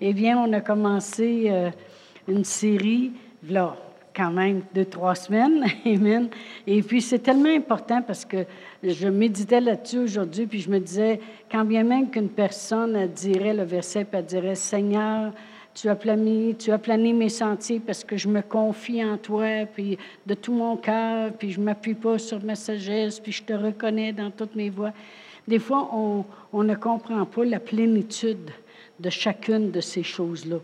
Eh bien, on a commencé euh, une série, là, quand même, deux, trois semaines. Et puis, c'est tellement important parce que je méditais là-dessus aujourd'hui, puis je me disais, quand bien même qu'une personne dirait le verset, puis elle dirait, Seigneur, tu as plané, tu as plané mes sentiers parce que je me confie en toi, puis de tout mon cœur, puis je m'appuie pas sur ma sagesse, puis je te reconnais dans toutes mes voies. Des fois, on ne comprend pas la plénitude de chacune de ces choses-là.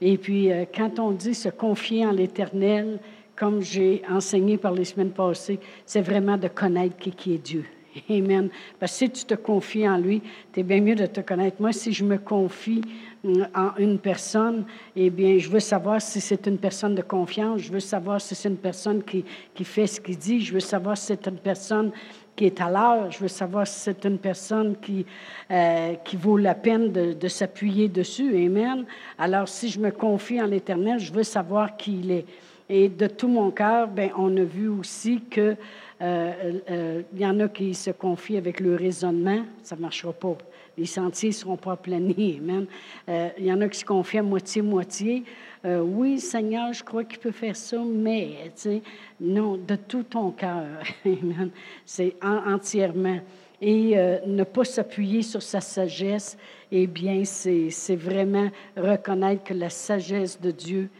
Et puis, euh, quand on dit se confier en l'Éternel, comme j'ai enseigné par les semaines passées, c'est vraiment de connaître qui, est Dieu. Amen. Parce que si tu te confies en lui, tu bien mieux de te connaître. Moi, si je me confie euh, en une personne, eh bien, je veux savoir si c'est une personne de confiance, je veux savoir si c'est une personne qui, qui fait ce qu'il dit, je veux savoir si c'est une personne qui est à l'heure. Je veux savoir si c'est une personne qui, euh, qui vaut la peine de, s'appuyer dessus. Amen. Alors, si je me confie en l'Éternel, je veux savoir qui il est. Et de tout mon cœur, ben, on a vu aussi que euh, euh, y en a qui se confient avec le raisonnement, ça ne marchera pas. Les sentiers ne seront pas aplanis. Amen. Euh, il y en a qui se confient moitié-moitié. Euh, oui, Seigneur, je crois qu'il peut faire ça, mais, tu sais, non, de tout ton cœur. C'est entièrement. Et euh, ne pas s'appuyer sur sa sagesse, eh bien, c'est vraiment reconnaître que la sagesse de Dieu,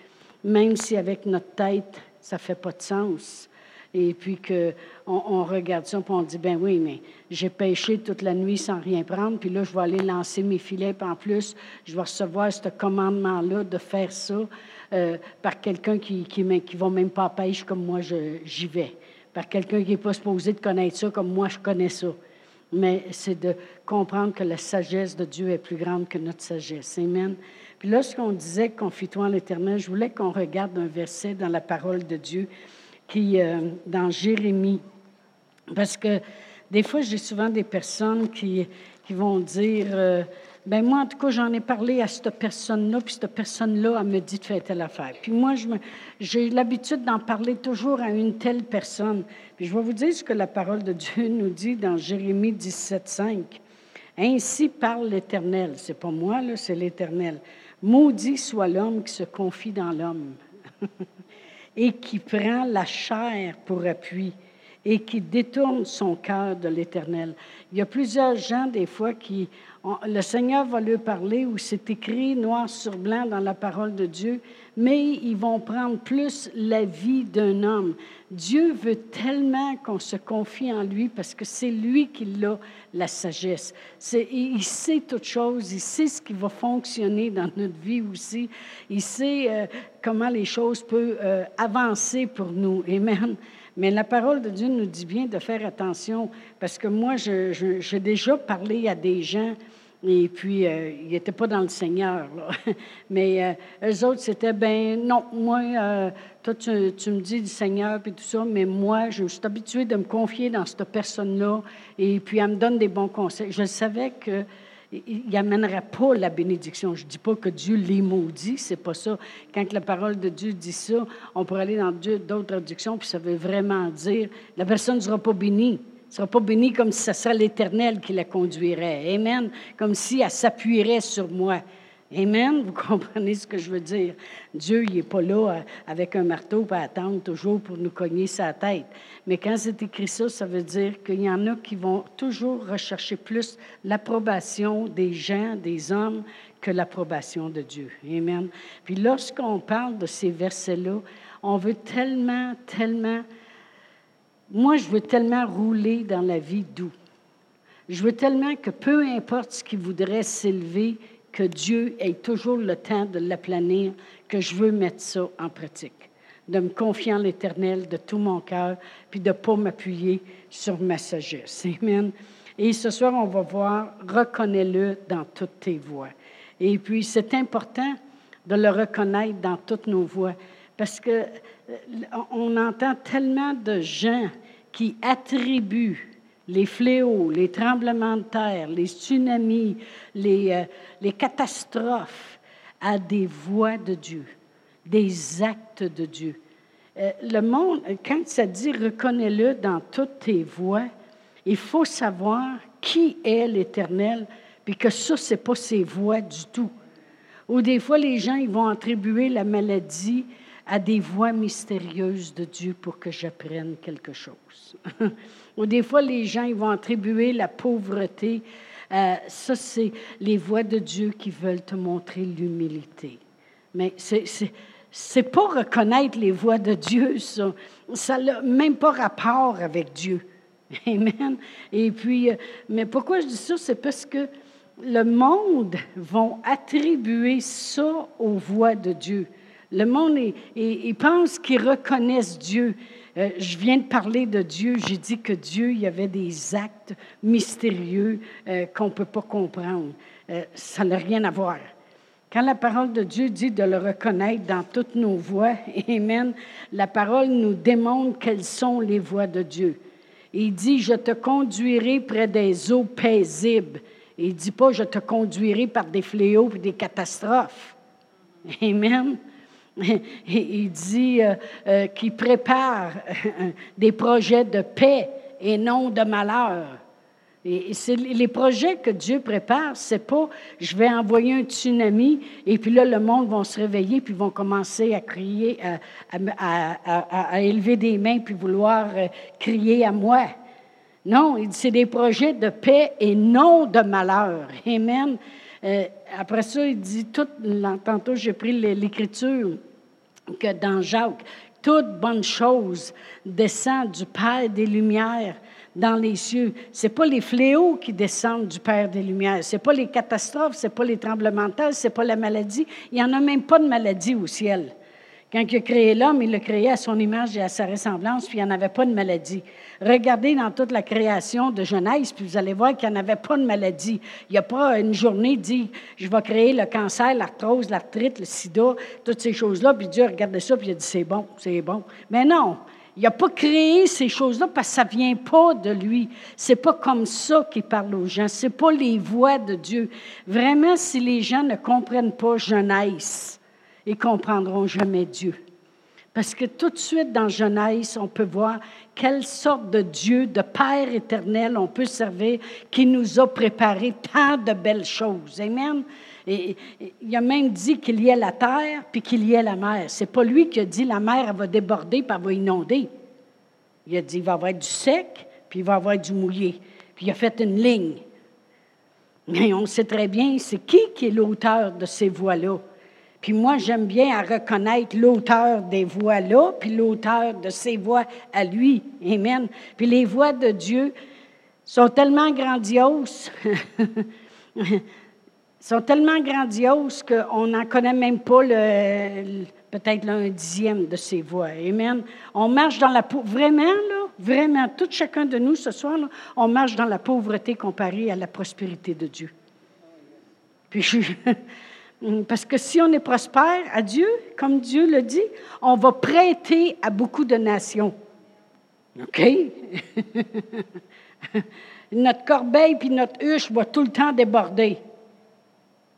même si avec notre tête, ça ne fait pas de sens, et puis qu'on on regarde ça, puis on dit, ben oui, mais j'ai pêché toute la nuit sans rien prendre, puis là, je vais aller lancer mes filets, puis en plus, je vais recevoir ce commandement-là de faire ça euh, par quelqu'un qui qui, qui va même pas à pêche comme moi j'y vais, par quelqu'un qui n'est pas supposé de connaître ça comme moi je connais ça. Mais c'est de comprendre que la sagesse de Dieu est plus grande que notre sagesse. Amen. Puis lorsqu'on disait confie-toi en l'Éternel, je voulais qu'on regarde un verset dans la parole de Dieu qui, euh, dans Jérémie, parce que des fois, j'ai souvent des personnes qui, qui vont dire, euh, ben moi, en tout cas, j'en ai parlé à cette personne-là, puis cette personne-là, elle me dit de faire telle affaire. Puis moi, j'ai l'habitude d'en parler toujours à une telle personne. Puis je vais vous dire ce que la parole de Dieu nous dit dans Jérémie 17, 5. Ainsi parle l'Éternel. C'est pas moi, là, c'est l'Éternel. Maudit soit l'homme qui se confie dans l'homme. et qui prend la chair pour appui et qui détourne son cœur de l'Éternel. Il y a plusieurs gens, des fois, qui... le Seigneur va leur parler, où c'est écrit noir sur blanc dans la parole de Dieu, mais ils vont prendre plus la vie d'un homme. Dieu veut tellement qu'on se confie en lui parce que c'est lui qui a la sagesse. il sait toutes choses, il sait ce qui va fonctionner dans notre vie aussi. Il sait euh, comment les choses peuvent euh, avancer pour nous. Amen. Mais la parole de Dieu nous dit bien de faire attention parce que moi, j'ai déjà parlé à des gens et puis, euh, ils n'étaient pas dans le Seigneur. Mais euh, eux autres, c'était, ben non, moi, euh, toi, tu, me dis du Seigneur, puis tout ça, mais moi, je suis habituée de me confier dans cette personne-là, et puis elle me donne des bons conseils. Je savais qu'il n'amènerait pas la bénédiction. Je ne dis pas que Dieu les maudit, c'est pas ça. Quand la parole de Dieu dit ça, on pourrait aller dans d'autres traductions, puis ça veut vraiment dire, la personne ne sera pas bénie sera pas bénie comme si ce serait l'Éternel qui la conduirait. Amen. Comme si elle s'appuierait sur moi. Amen. Vous comprenez ce que je veux dire? Dieu, il n'est pas là euh, avec un marteau pour attendre toujours pour nous cogner sa tête. Mais quand c'est écrit ça, ça veut dire qu'il y en a qui vont toujours rechercher plus l'approbation des gens, des hommes, que l'approbation de Dieu. Amen. Puis lorsqu'on parle de ces versets-là, on veut tellement, tellement moi, je veux tellement rouler dans la vie doux. Je veux tellement que peu importe ce qui voudrait s'élever, que Dieu ait toujours le temps de l'aplanir, que je veux mettre ça en pratique, de me confier en l'Éternel de tout mon cœur, puis de ne pas m'appuyer sur ma sagesse. Amen. Et ce soir, on va voir, reconnais-le dans toutes tes voies. Et puis, c'est important de le reconnaître dans toutes nos voies, parce que on entend tellement de gens qui attribuent les fléaux, les tremblements de terre, les tsunamis, les, euh, catastrophes à des voix de Dieu, des actes de Dieu. Euh, le monde, quand ça dit reconnais-le dans toutes tes voies, il faut savoir qui est l'Éternel, puis que ça, ce n'est pas ses voix du tout. Ou des fois, les gens, ils vont attribuer la maladie à des voix mystérieuses de Dieu pour que j'apprenne quelque chose. Ou des fois, les gens, ils vont attribuer la pauvreté. Euh, ça, c'est les voix de Dieu qui veulent te montrer l'humilité. Mais c'est c'est pas reconnaître les voix de Dieu, ça. Ça n'a même pas rapport avec Dieu. Amen. Et puis, euh, mais pourquoi je dis ça? C'est parce que le monde va attribuer ça aux voix de Dieu. Le monde, il pense qu'ils reconnaissent Dieu. Euh, je viens de parler de Dieu. J'ai dit que Dieu, il y avait des actes mystérieux euh, qu'on ne peut pas comprendre. ça n'a rien à voir. Quand la parole de Dieu dit de le reconnaître dans toutes nos voies, Amen, la parole nous démontre quelles sont les voies de Dieu. Il dit, je te conduirai près des eaux paisibles. Il ne dit pas, je te conduirai par des fléaux et des catastrophes. Amen. Il dit euh, euh, qu'il prépare des projets de paix et non de malheur. Les projets que Dieu prépare, c'est pas je vais envoyer un tsunami et puis là, le monde va se réveiller puis vont commencer à crier, à, élever des mains puis vouloir euh, crier à moi. Non, c'est des projets de paix et non de malheur. Amen. Euh, après ça, il dit, tout, tantôt j'ai pris l'écriture que dans Jacques, toute bonne chose descend du Père des Lumières dans les cieux. Ce pas les fléaux qui descendent du Père des Lumières. Ce pas les catastrophes, ce pas les tremblements de terre, ce pas la maladie. Il n'y en a même pas de maladie au ciel. Quand il a créé l'homme, il l'a créé à son image et à sa ressemblance, puis il n'y en avait pas de maladie. Regardez dans toute la création de Genèse, puis vous allez voir qu'il n'y en avait pas de maladie. Il n'y a pas une journée dit je vais créer le cancer, l'arthrose, l'arthrite, le sida, toutes ces choses-là, puis Dieu a regardé ça, puis il a dit c'est bon, c'est bon. Mais non, il n'a pas créé ces choses-là parce que ça ne vient pas de lui. C'est pas comme ça qu'il parle aux gens. C'est pas les voix de Dieu. Vraiment, si les gens ne comprennent pas Genèse, ils comprendront jamais Dieu. Parce que tout de suite dans Genèse, on peut voir quelle sorte de Dieu, de Père éternel on peut servir, qui nous a préparé tant de belles choses. Amen. Et, il a même dit qu'il y ait la terre puis qu'il y ait la mer. C'est pas lui qui a dit la mer va déborder puis elle va inonder. Il a dit il va y avoir du sec puis il va y avoir du mouillé. Puis il a fait une ligne. Mais on sait très bien c'est qui qui est l'auteur de ces voies-là. Puis moi, j'aime bien à reconnaître l'auteur des voix-là, puis l'auteur de ces voix à lui. Amen. Puis les voix de Dieu sont tellement grandioses. sont tellement grandioses qu'on n'en connaît même pas le, peut-être un dixième de ces voix. Amen. On marche dans la pauvreté. Vraiment, là, vraiment, tout chacun de nous ce soir, on marche dans la pauvreté comparée à la prospérité de Dieu. Puis parce que si on est prospère à Dieu, comme Dieu le dit, on va prêter à beaucoup de nations. OK? notre corbeille puis notre huche va tout le temps déborder.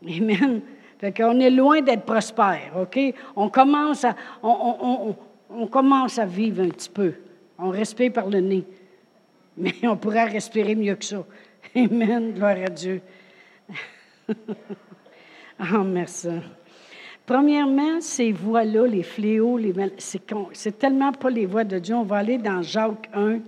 Amen. Fait qu'on est loin d'être prospère, OK? On commence, à, on, commence à vivre un petit peu. On respire par le nez. Mais on pourrait respirer mieux que ça. Amen. Gloire à Dieu. oh, merci. Premièrement, ces voix-là, les fléaux, les c'est tellement pas les voix de Dieu. On va aller dans Jacques 1.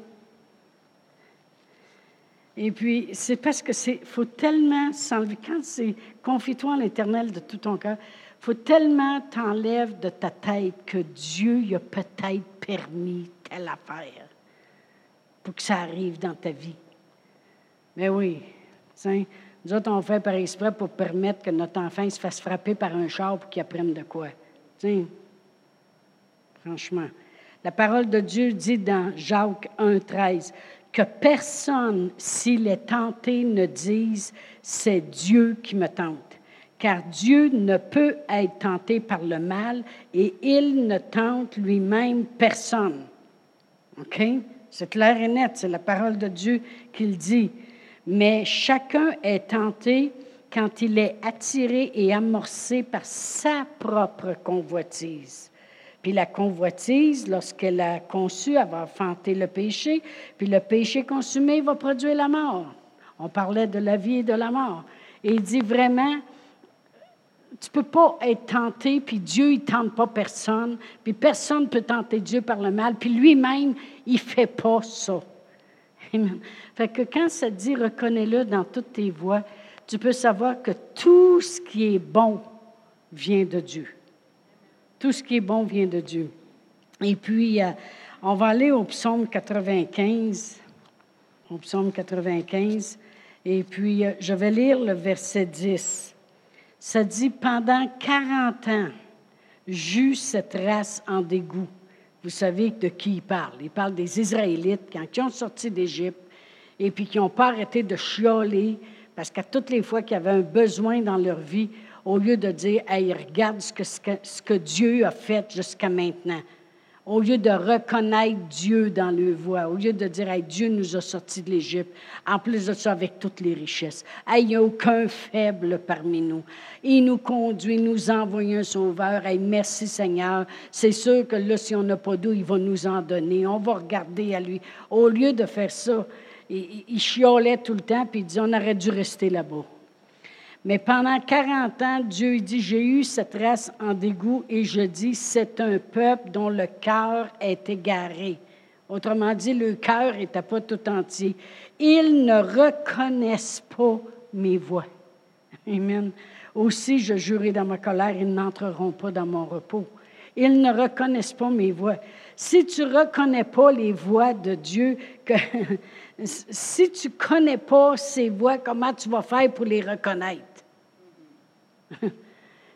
Et puis, c'est parce que c'est, faut tellement s'enlever. Quand c'est confie-toi en l'éternel de tout ton cœur, faut tellement t'enlèves de ta tête que Dieu y a peut-être permis telle affaire pour que ça arrive dans ta vie. Mais oui, nous autres, on fait par exprès pour permettre que notre enfant se fasse frapper par un char pour qu'il apprenne de quoi. Tiens, franchement. La parole de Dieu dit dans Jacques 1,13 que personne, s'il est tenté, ne dise c'est Dieu qui me tente. Car Dieu ne peut être tenté par le mal et il ne tente lui-même personne. OK? C'est clair et net, c'est la parole de Dieu qu'il dit. Mais chacun est tenté quand il est attiré et amorcé par sa propre convoitise. Puis la convoitise, lorsqu'elle a conçu, elle va enfanter le péché. Puis le péché consumé va produire la mort. On parlait de la vie et de la mort. Et il dit vraiment, tu peux pas être tenté, puis Dieu, il tente pas personne, puis personne peut tenter Dieu par le mal, puis lui-même, il fait pas ça. Amen. Fait que quand ça dit reconnais-le dans toutes tes voies, tu peux savoir que tout ce qui est bon vient de Dieu. Tout ce qui est bon vient de Dieu. Et puis, euh, on va aller au psaume 95. Au psaume 95. Et puis, euh, je vais lire le verset 10. Ça dit, pendant 40 ans, j'eus cette race en dégoût. Vous savez de qui il parle. Il parle des Israélites quand ils ont sorti d'Égypte et puis qui n'ont pas arrêté de chioler parce qu'à toutes les fois qu'il y avait un besoin dans leur vie, au lieu de dire, hey, regarde ce que, ce que Dieu a fait jusqu'à maintenant au lieu de reconnaître Dieu dans le voie, au lieu de dire Dieu nous a sortis de l'Égypte, en plus de ça, avec toutes les richesses. il n'y a aucun faible parmi nous. Il nous conduit, nous envoie un sauveur. merci Seigneur. C'est sûr que là, si on n'a pas d'eau, il va nous en donner. On va regarder à lui. Au lieu de faire ça, il, il chiolait tout le temps, puis il dit on aurait dû rester là-bas. Mais pendant 40 ans, Dieu dit, j'ai eu cette race en dégoût et je dis, c'est un peuple dont le cœur est égaré. Autrement dit, le cœur n'était pas tout entier. Ils ne reconnaissent pas mes voix. Amen. Aussi, je jurai dans ma colère, ils n'entreront pas dans mon repos. Ils ne reconnaissent pas mes voix. Si tu ne reconnais pas les voix de Dieu, si tu ne connais pas ses voix, comment tu vas faire pour les reconnaître?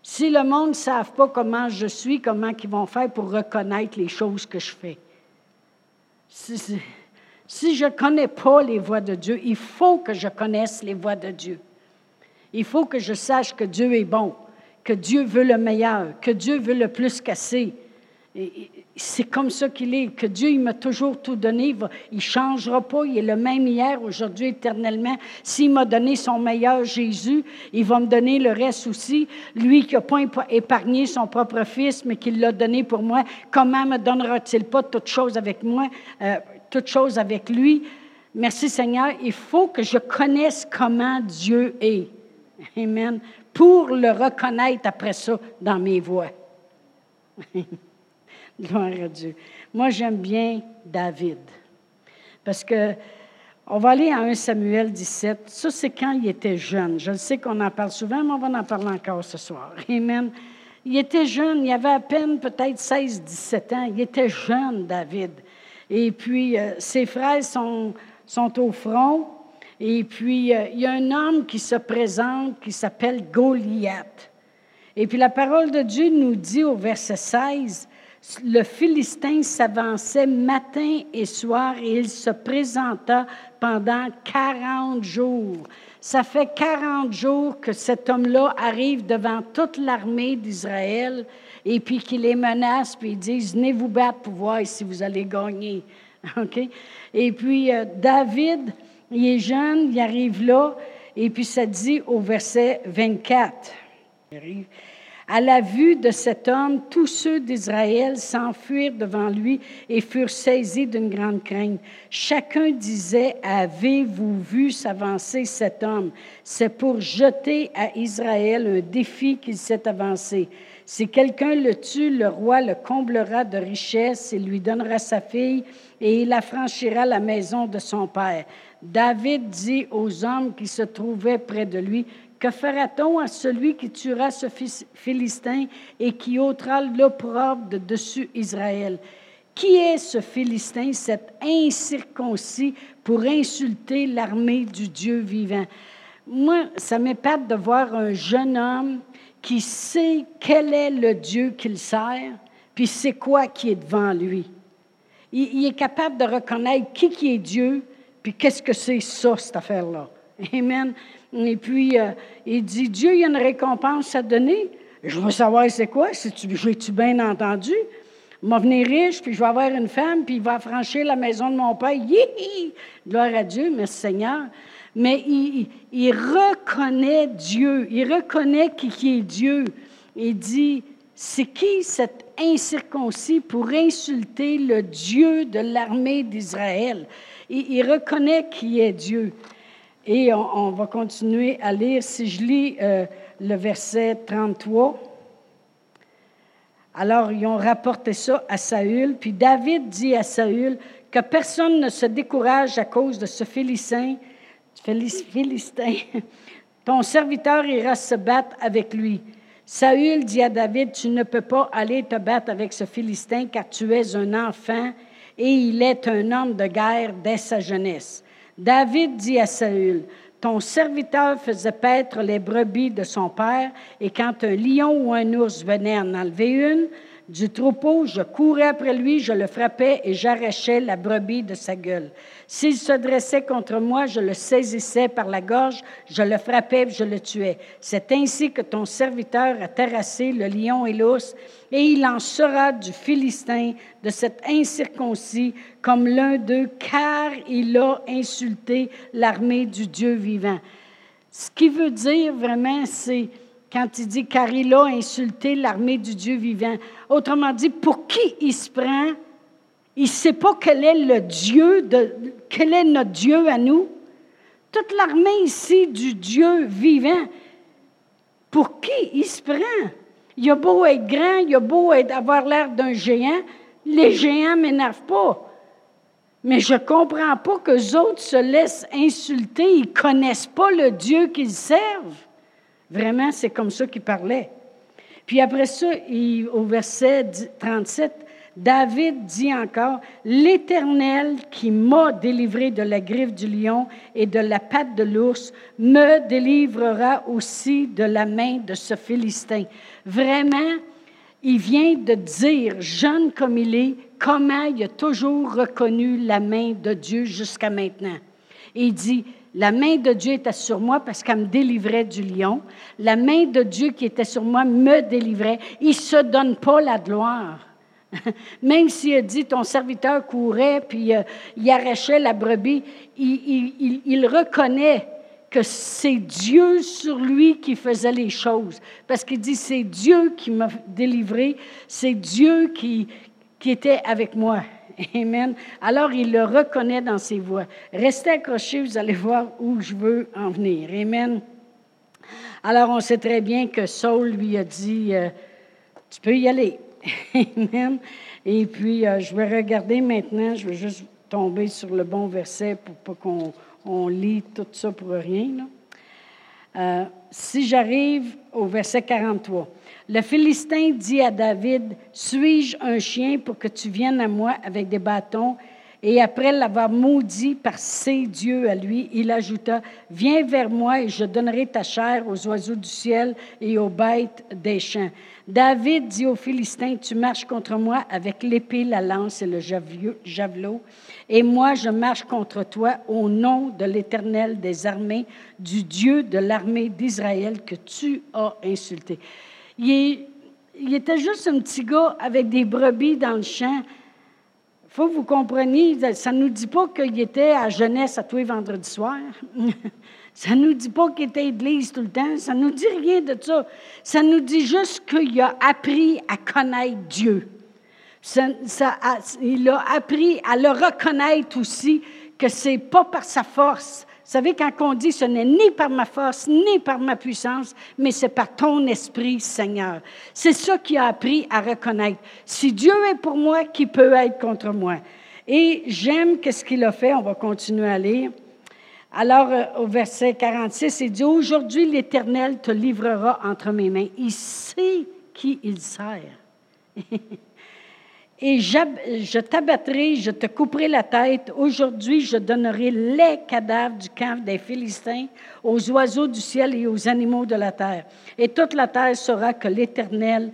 Si le monde ne savent pas comment je suis, comment ils vont faire pour reconnaître les choses que je fais? Si, je ne connais pas les voies de Dieu, il faut que je connaisse les voies de Dieu. Il faut que je sache que Dieu est bon, que Dieu veut le meilleur, que Dieu veut le plus casser, c'est comme ça qu'il est, que Dieu il m'a toujours tout donné, il ne changera pas, il est le même hier, aujourd'hui, éternellement. S'il m'a donné son meilleur Jésus, il va me donner le reste aussi. Lui qui n'a pas épargné son propre fils, mais qui l'a donné pour moi, comment me donnera-t-il pas toute chose avec moi, euh, toute chose avec lui? Merci Seigneur, il faut que je connaisse comment Dieu est. Amen. Pour le reconnaître après ça dans mes voies. Gloire à Dieu. Moi, j'aime bien David. Parce que, on va aller à 1 Samuel 17. Ça, c'est quand il était jeune. Je sais qu'on en parle souvent, mais on va en parler encore ce soir. Amen. Il était jeune, il avait à peine peut-être 16-17 ans. Il était jeune, David. Et puis, euh, ses frères sont, sont au front. Et puis, euh, il y a un homme qui se présente qui s'appelle Goliath. Et puis, la parole de Dieu nous dit au verset 16 le Philistin s'avançait matin et soir et il se présenta pendant 40 jours. Ça fait 40 jours que cet homme-là arrive devant toute l'armée d'Israël et puis qu'il les menace, puis ils disent, venez vous battre pour voir si vous allez gagner. Et puis euh, David, il est jeune, il arrive là, et puis ça dit au verset 24. À la vue de cet homme, tous ceux d'Israël s'enfuirent devant lui et furent saisis d'une grande crainte. Chacun disait, Avez-vous vu s'avancer cet homme? C'est pour jeter à Israël un défi qu'il s'est avancé. Si quelqu'un le tue, le roi le comblera de richesses et lui donnera sa fille, et il affranchira la maison de son père. David dit aux hommes qui se trouvaient près de lui, que fera-t-on à celui qui tuera ce Philistin et qui ôtera l'opprobre de dessus Israël? Qui est ce Philistin, cet incirconcis, pour insulter l'armée du Dieu vivant? Moi, ça m'épate de voir un jeune homme qui sait quel est le Dieu qu'il sert, puis c'est quoi qui est devant lui. Il, il, est capable de reconnaître qui, qui est Dieu, puis qu'est-ce que c'est ça, cette affaire-là. Amen. Et puis, euh, il dit, Dieu, il y a une récompense à donner. Je veux savoir c'est quoi, si tu, j'ai-tu bien entendu? Il va venir riche, puis je vais avoir une femme, puis il va franchir la maison de mon père. Yihi! Gloire à Dieu, merci Seigneur. Mais il, reconnaît Dieu, il reconnaît qui, est Dieu. Il dit, c'est qui cet incirconcis pour insulter le Dieu de l'armée d'Israël? Il reconnaît qui est Dieu. Et on, va continuer à lire. Si je lis euh, le verset 33. Alors, ils ont rapporté ça à Saül, puis David dit à Saül que personne ne se décourage à cause de ce Philistin. Philistin. Ton serviteur ira se battre avec lui. Saül dit à David, tu ne peux pas aller te battre avec ce Philistin car tu es un enfant et il est un homme de guerre dès sa jeunesse. David dit à Saül, ton serviteur faisait paître les brebis de son père, et quand un lion ou un ours venait en enlever une du troupeau, je courais après lui, je le frappais et j'arrachais la brebis de sa gueule. S'il se dressait contre moi, je le saisissais par la gorge, je le frappais et je le tuais. C'est ainsi que ton serviteur a terrassé le lion et l'ours, et il en sera du Philistin, de cet incirconcis, comme l'un d'eux, car il a insulté l'armée du Dieu vivant. Ce qui veut dire vraiment, c'est quand il dit car il a insulté l'armée du Dieu vivant. Autrement dit, pour qui il se prend? Il ne sait pas quel est le Dieu, quel est notre Dieu à nous. Toute l'armée ici du Dieu vivant, pour qui il se prend? Il a beau être grand, il a beau avoir l'air d'un géant, les géants ne m'énervent pas. Mais je ne comprends pas que les autres se laissent insulter, ils ne connaissent pas le Dieu qu'ils servent. Vraiment, c'est comme ça qu'il parlait. Puis après ça, au verset 37, David dit encore, L'Éternel qui m'a délivré de la griffe du lion et de la patte de l'ours me délivrera aussi de la main de ce Philistin. Vraiment, il vient de dire, jeune comme il est, comment il a toujours reconnu la main de Dieu jusqu'à maintenant. Et il dit, la main de Dieu était sur moi parce qu'elle me délivrait du lion. La main de Dieu qui était sur moi me délivrait. Il ne se donne pas la gloire. Même s'il dit ton serviteur courait puis euh, il arrachait la brebis, il, reconnaît que c'est Dieu sur lui qui faisait les choses. Parce qu'il dit c'est Dieu qui m'a délivré, c'est Dieu qui était avec moi. Amen. Alors il le reconnaît dans ses voix. Restez accrochés, vous allez voir où je veux en venir. Amen. Alors on sait très bien que Saul lui a dit, euh, tu peux y aller. Amen. Et puis, euh, je vais regarder maintenant, je vais juste tomber sur le bon verset pour pas qu'on on lit tout ça pour rien. Euh, si j'arrive au verset 43, le Philistin dit à David, Suis-je un chien pour que tu viennes à moi avec des bâtons? Et après l'avoir maudit par ses dieux à lui, il ajouta, Viens vers moi et je donnerai ta chair aux oiseaux du ciel et aux bêtes des champs. David dit aux Philistins, Tu marches contre moi avec l'épée, la lance et le javelot, et moi je marche contre toi au nom de l'Éternel des armées, du Dieu de l'armée d'Israël que tu as insulté. Il, était juste un petit gars avec des brebis dans le champ faut que vous compreniez, ça ne nous dit pas qu'il était à jeunesse à tous les vendredis soirs. ça ne nous dit pas qu'il était à l'église tout le temps. Ça ne nous dit rien de ça. Ça nous dit juste qu'il a appris à connaître Dieu. il a appris à le reconnaître aussi que c'est pas par sa force, vous savez, quand on dit ce n'est ni par ma force, ni par ma puissance, mais c'est par ton esprit, Seigneur. C'est ça qui a appris à reconnaître. Si Dieu est pour moi, qui peut être contre moi? Et j'aime ce qu'il a fait. On va continuer à lire. Alors, euh, au verset 46, il dit, Aujourd'hui, l'Éternel te livrera entre mes mains. Il sait qui il sert. et je t'abattrai, je te couperai la tête. Aujourd'hui, je donnerai les cadavres du camp des Philistins aux oiseaux du ciel et aux animaux de la terre. Et toute la terre saura que l'Éternel,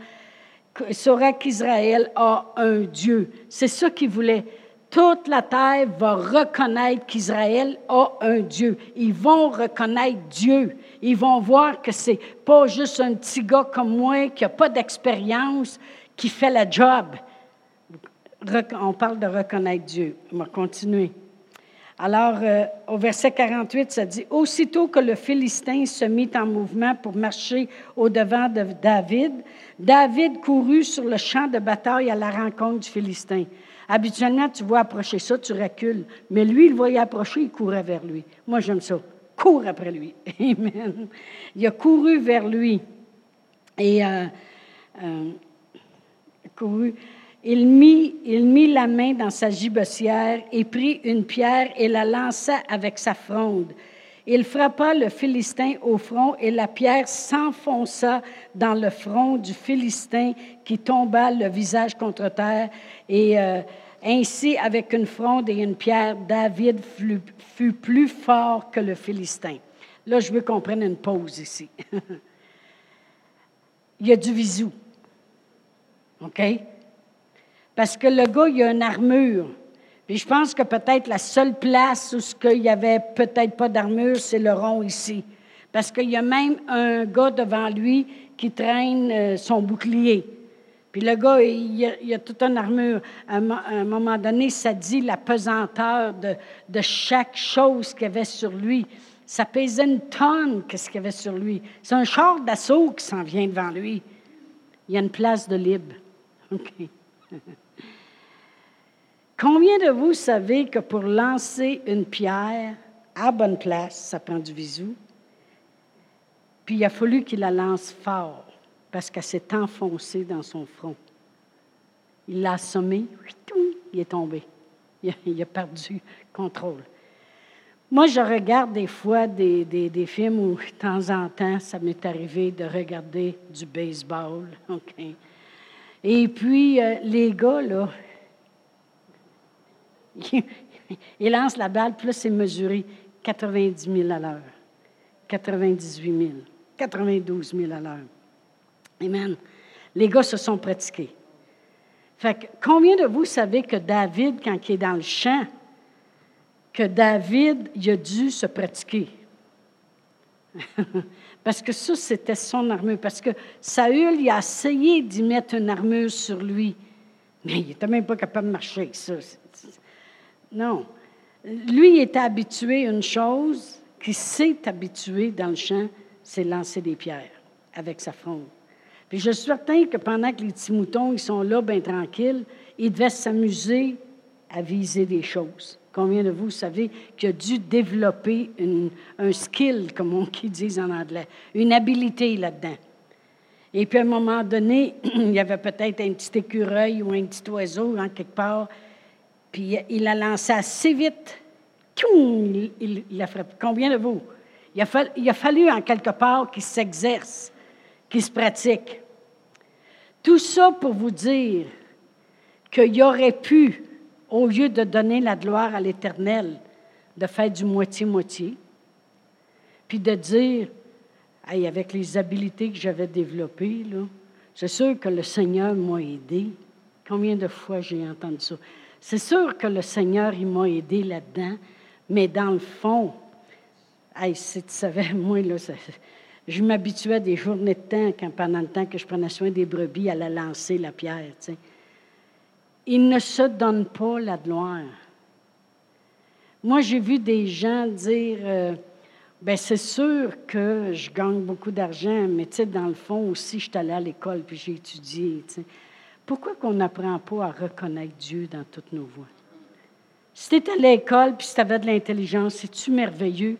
saura qu'Israël a un Dieu. C'est ça qu'il voulait. Toute la terre va reconnaître qu'Israël a un Dieu. Ils vont reconnaître Dieu. Ils vont voir que c'est pas juste un petit gars comme moi qui n'a pas d'expérience qui fait la job on parle de reconnaître Dieu. On va continuer. Alors, euh, au verset 48, ça dit Aussitôt que le Philistin se mit en mouvement pour marcher au-devant de David, David courut sur le champ de bataille à la rencontre du Philistin. Habituellement, tu vois approcher ça, tu recules. Mais lui, il voyait approcher, il courait vers lui. Moi, j'aime ça. court après lui. Amen. Il a couru vers lui. Et euh, euh, couru. Il mit, il mit la main dans sa gibecière et prit une pierre et la lança avec sa fronde. Il frappa le Philistin au front et la pierre s'enfonça dans le front du Philistin qui tomba le visage contre terre. Et euh, ainsi, avec une fronde et une pierre, David fut, plus fort que le Philistin. Là, je veux qu'on prenne une pause ici. il y a du visou. OK? Parce que le gars, il a une armure. Puis je pense que peut-être la seule place où il n'y avait peut-être pas d'armure, c'est le rond ici. Parce qu'il y a même un gars devant lui qui traîne euh, son bouclier. Puis le gars, il a, a toute une armure. À un, moment donné, ça dit la pesanteur de, chaque chose qu'il avait sur lui. Ça pesait une tonne, qu'est-ce qu'il y avait sur lui. C'est un char d'assaut qui s'en vient devant lui. Il y a une place de libre. OK. Combien de vous savez que pour lancer une pierre à bonne place, ça prend du visou? Puis il a fallu qu'il la lance fort parce qu'elle s'est enfoncée dans son front. Il l'a assommé, il est tombé. Il a, perdu contrôle. Moi, je regarde des fois des, des, films où, de temps en temps, ça m'est arrivé de regarder du baseball. Et puis, euh, les gars, là, il lance la balle, puis là, c'est mesuré 90 000 à l'heure, 98 000, 92 000 à l'heure. Amen. Les gars se sont pratiqués. Fait que, combien de vous savez que David, quand il est dans le champ, que David, il a dû se pratiquer? parce que ça, c'était son armure. Parce que Saül, il a essayé d'y mettre une armure sur lui, mais il n'était même pas capable de marcher avec ça. Non. Lui, était habitué à une chose, qui s'est habitué dans le champ, c'est lancer des pierres avec sa fronde. Puis je suis certain que pendant que les petits moutons, ils sont là, bien tranquilles, ils devaient s'amuser à viser des choses. Combien de vous savez qu'il a dû développer un skill, comme on dit en anglais, une habilité là-dedans? Et puis à un moment donné, il y avait peut-être un petit écureuil ou un petit oiseau quelque part puis il a lancé assez vite. Il, il, a frappé. Combien de vous? Il a, fallu, il a fallu en quelque part qu'il s'exerce, qu'il se pratique. Tout ça pour vous dire qu'il aurait pu, au lieu de donner la gloire à l'Éternel, de faire du moitié-moitié, puis de dire, hey, avec les habiletés que j'avais développées, c'est sûr que le Seigneur m'a aidé. Combien de fois j'ai entendu ça? C'est sûr que le Seigneur, il m'a aidé là-dedans, mais dans le fond, si tu savais, moi, là, je m'habituais à des journées de temps, pendant le temps que je prenais soin des brebis, à la lancer la pierre. Il ne se donne pas la gloire. Moi, j'ai vu des gens dire euh, ben c'est sûr que je gagne beaucoup d'argent, mais dans le fond aussi, je suis allée à l'école puis j'ai étudié. Pourquoi qu'on n'apprend pas à reconnaître Dieu dans toutes nos voies? Si tu étais à l'école puis si tu avais de l'intelligence, c'est-tu merveilleux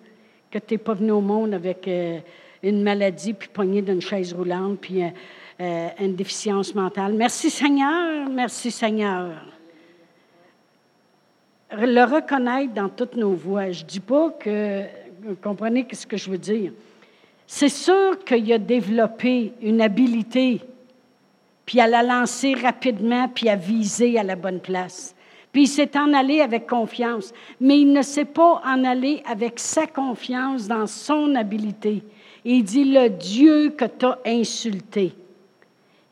que tu n'es pas venu au monde avec euh, une maladie puis pogné d'une chaise roulante puis euh, euh, une déficience mentale? Merci Seigneur, merci Seigneur. Le reconnaître dans toutes nos voies. Je ne dis pas que. Vous comprenez ce que je veux dire? C'est sûr qu'il a développé une habileté puis à la lancer rapidement, puis à viser à la bonne place. Puis il s'est en allé avec confiance, mais il ne s'est pas en aller avec sa confiance dans son habileté. Il dit, le Dieu que tu as insulté,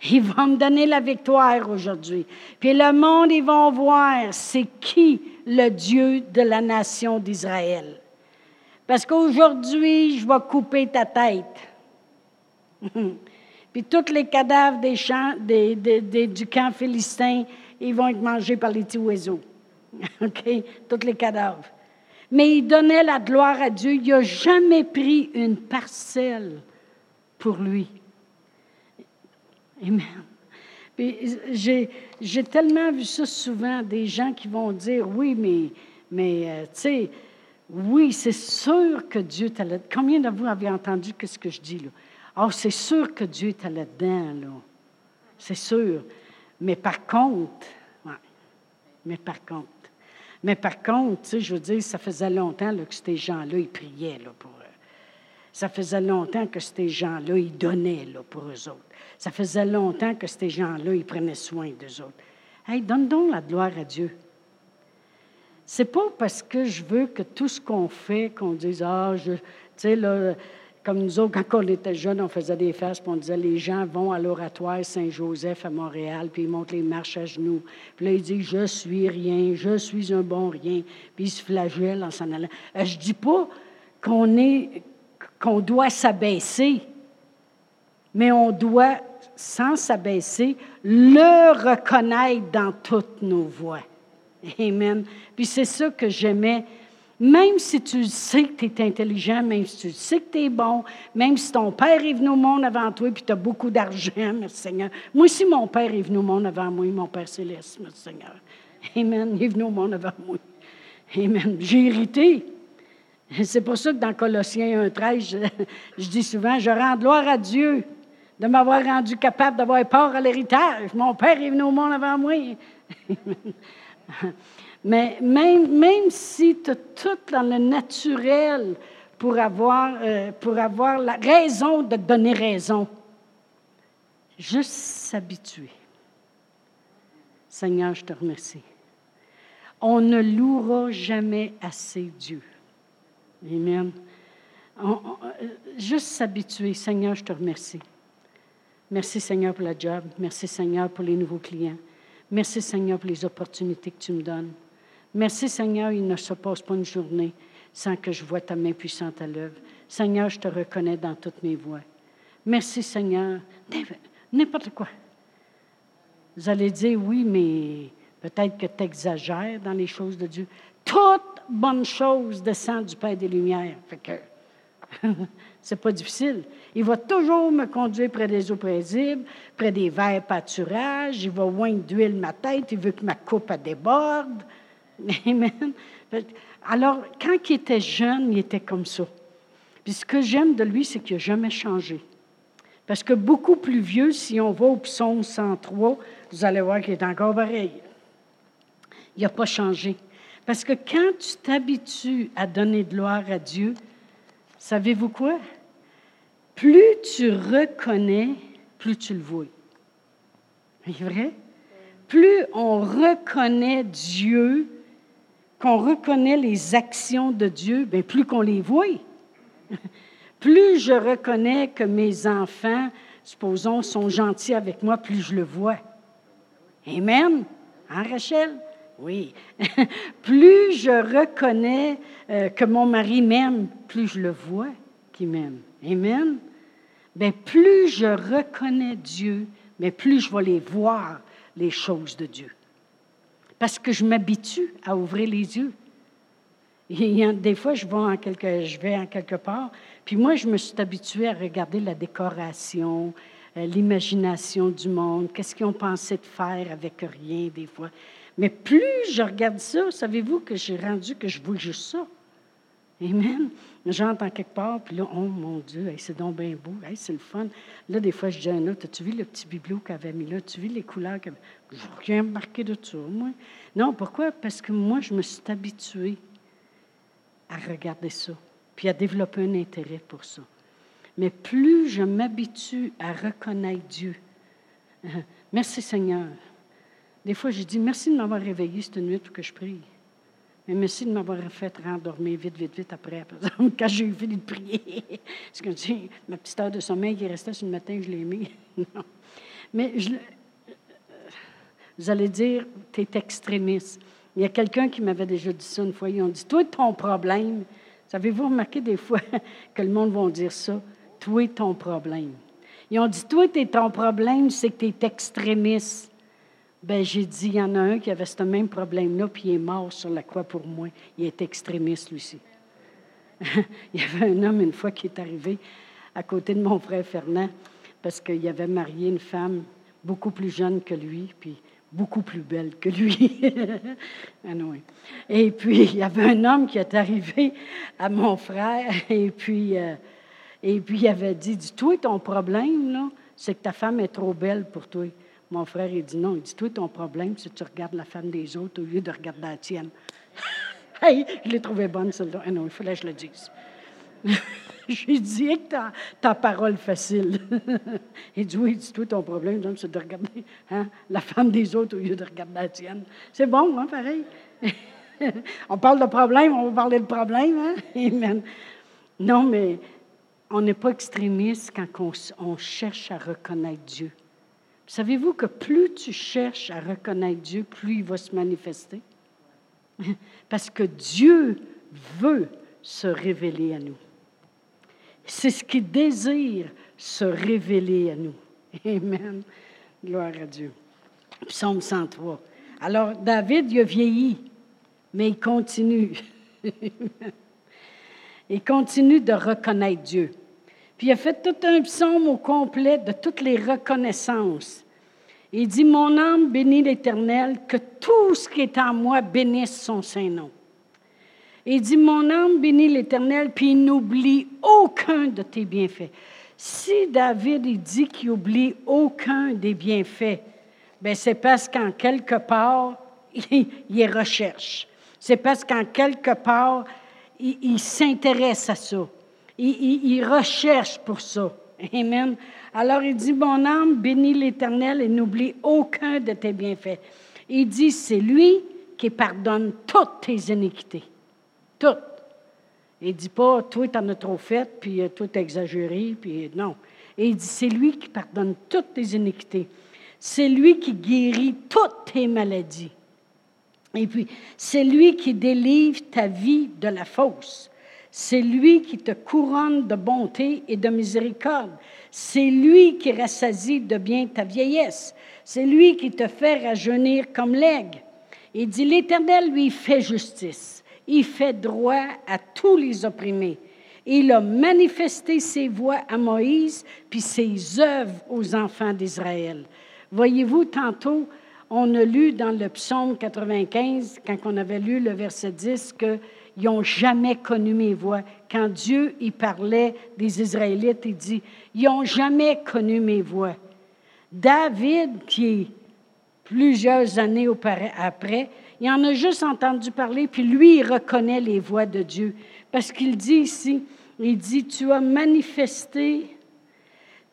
il va me donner la victoire aujourd'hui. Puis le monde, ils vont voir c'est qui le Dieu de la nation d'Israël. Parce qu'aujourd'hui, je vais couper ta tête. Puis tous les cadavres des champs, du camp philistin, ils vont être mangés par les petits oiseaux. OK? Tous les cadavres. Mais il donnait la gloire à Dieu. Il n'a jamais pris une parcelle pour lui. Amen. J'ai, tellement vu ça souvent, des gens qui vont dire, oui, mais, mais euh, tu sais, Oui, c'est sûr que Dieu là. Combien de vous avez entendu ce que je dis là? Oh, c'est sûr que Dieu est là-dedans, là. C'est sûr. Mais par contre, mais par contre, mais par contre, tu je veux dire, ça faisait longtemps là, que ces gens-là, ils priaient là, pour eux. Ça faisait longtemps que ces gens-là, ils donnaient là, pour eux autres. Ça faisait longtemps que ces gens-là, ils prenaient soin d'eux autres. Hey, donne donc la gloire à Dieu. C'est pas parce que je veux que tout ce qu'on fait, qu'on dise, ah, je, tu sais, là, comme nous autres, quand on était jeunes, on faisait des fesses, puis on disait, les gens vont à l'oratoire Saint-Joseph à Montréal, puis ils montent les marches à genoux. Puis là, ils disent, je suis rien, je suis un bon rien. Puis ils se flagellent en s'en allant. Euh, je dis pas qu'on est, qu'on doit s'abaisser, mais on doit, sans s'abaisser, le reconnaître dans toutes nos voies. Amen. Puis c'est ça que j'aimais. Même si tu sais que tu es intelligent, même si tu sais que tu es bon, même si ton père est venu au monde avant toi et tu as beaucoup d'argent, merci Seigneur. Moi aussi, mon père est venu au monde avant moi, mon Père céleste, merci Seigneur. Amen. Il est venu au monde avant moi. Amen. J'ai hérité. C'est pour ça que dans Colossiens 1,13, je, dis souvent, je rends gloire à Dieu de m'avoir rendu capable d'avoir part à l'héritage. Mon père est venu au monde avant moi. Mais même, même si tu as tout dans le naturel pour avoir, euh, pour avoir la raison de donner raison, juste s'habituer. Seigneur, je te remercie. On ne louera jamais assez Dieu. Amen. Euh, juste s'habituer. Seigneur, je te remercie. Merci Seigneur pour la job. Merci Seigneur pour les nouveaux clients. Merci Seigneur pour les opportunités que tu me donnes. Merci Seigneur, il ne se passe pas une journée sans que je vois ta main puissante à l'œuvre. Seigneur, je te reconnais dans toutes mes voies. Merci Seigneur. N'importe quoi. Vous allez dire, oui, mais peut-être que tu exagères dans les choses de Dieu. Toute bonne chose descend du Père des Lumières. Fait que c'est pas difficile. Il va toujours me conduire près des eaux paisibles, près des verts pâturages. Il va oindre d'huile ma tête. Il veut que ma coupe déborde. Amen. Alors, quand il était jeune, il était comme ça. Puis ce que j'aime de lui, c'est qu'il n'a jamais changé. Parce que beaucoup plus vieux, si on va au psaume 103, vous allez voir qu'il est encore pareil. Il n'a pas changé. Parce que quand tu t'habitues à donner de gloire à Dieu, savez-vous quoi? Plus tu reconnais, plus tu le vois. C'est vrai? Plus on reconnaît Dieu, qu'on reconnaît les actions de Dieu, bien, plus qu'on les voit. plus je reconnais que mes enfants, supposons, sont gentils avec moi, plus je le vois. Amen. Hein, Rachel? Oui. plus je reconnais euh, que mon mari m'aime, plus je le vois qu'il m'aime. Amen. Bien, plus je reconnais Dieu, mais plus je vais les voir, les choses de Dieu parce que je m'habitue à ouvrir les yeux. des fois, je vais, en quelque, je vais quelque part, puis moi, je me suis habituée à regarder la décoration, euh, l'imagination du monde, qu'est-ce qu'ils ont pensé de faire avec rien, des fois. Mais plus je regarde ça, savez-vous que j'ai rendu que je vois juste ça? Amen. J'entends quelque part, puis là, oh mon Dieu, c'est donc bien beau, c'est le fun. Là, des fois, je dis à un autre, as-tu vu le petit bibelot qu'elle avait mis là? As-tu vu les couleurs qu'elle Je n'ai rien marqué de ça, moi. Non, pourquoi? Parce que moi, je me suis habituée à regarder ça, puis à développer un intérêt pour ça. Mais plus je m'habitue à reconnaître Dieu, merci Seigneur. Des fois, je dis merci de m'avoir réveillé cette nuit pour que je prie. Mais merci de m'avoir fait rendormir vite, vite, vite après, quand j'ai eu fini de prier. Parce que tu ma petite heure de sommeil qui restait sur le matin, je l'ai mis. non. Mais je, vous allez dire, tu es extrémiste. Il y a quelqu'un qui m'avait déjà dit ça une fois. Ils ont dit, toi, ton problème. Savez-vous remarqué des fois que le monde va dire ça? Toi, ton problème. Ils ont dit, toi, ton problème, c'est que tu es extrémiste. Ben, j'ai dit, il y en a un qui avait ce même problème-là, puis il est mort sur la croix pour moi. Il est extrémiste, lui aussi. il y avait un homme, une fois, qui est arrivé à côté de mon frère Fernand, parce qu'il avait marié une femme beaucoup plus jeune que lui, puis beaucoup plus belle que lui. Ah et puis, il y avait un homme qui est arrivé à mon frère, et puis, euh, et puis il avait dit, dis-toi, ton problème, c'est que ta femme est trop belle pour toi. Mon frère, il dit, non, il dit, toi, ton problème, c'est que tu regardes la femme des autres au lieu de regarder la tienne. hey, je l'ai trouvé bonne, celle-là. Ah non, il fallait que je le dise. J'ai dit que ta, ta parole facile. il dit Oui, dis-toi ton problème, c'est de regarder hein, la femme des autres au lieu de regarder la tienne. C'est bon, hein, pareil. on parle de problème, on va parler de problème. Hein? Non, mais on n'est pas extrémiste quand on, cherche à reconnaître Dieu. Savez-vous que plus tu cherches à reconnaître Dieu, plus il va se manifester? Parce que Dieu veut se révéler à nous. C'est ce qu'il désire se révéler à nous. Amen. Gloire à Dieu. Psaume 103. Alors, David, il a vieilli, mais il continue. il continue de reconnaître Dieu. Puis il a fait tout un psaume au complet de toutes les reconnaissances. Il dit, Mon âme bénit l'Éternel, que tout ce qui est en moi bénisse son Saint-Nom. Il dit, mon âme bénit l'Éternel, puis il n'oublie aucun de tes bienfaits. Si David il dit qu'il oublie aucun des bienfaits, ben c'est parce qu'en quelque part, il, il recherche. C'est parce qu'en quelque part, il, s'intéresse à ça. Il, recherche pour ça. Amen. Alors il dit, mon âme bénit l'Éternel et n'oublie aucun de tes bienfaits. Il dit, c'est lui qui pardonne toutes tes iniquités. Tout. Il dit pas, toi, tu en as trop fait, puis euh, toi, exagéré, puis non. Et il dit, c'est lui qui pardonne toutes tes iniquités. C'est lui qui guérit toutes tes maladies. Et puis, c'est lui qui délivre ta vie de la fausse. C'est lui qui te couronne de bonté et de miséricorde. C'est lui qui rassasie de bien ta vieillesse. C'est lui qui te fait rajeunir comme l'aigle. Il dit, l'Éternel lui fait justice il fait droit à tous les opprimés. Il a manifesté ses voies à Moïse, puis ses œuvres aux enfants d'Israël. Voyez-vous, tantôt, on a lu dans le psaume 95, quand on avait lu le verset 10, qu'ils n'ont jamais connu mes voies. Quand Dieu y parlait des Israélites, il dit, ils n'ont jamais connu mes voies. David, qui est plusieurs années après, il en a juste entendu parler, puis lui, il reconnaît les voix de Dieu. Parce qu'il dit ici, il dit, tu as manifesté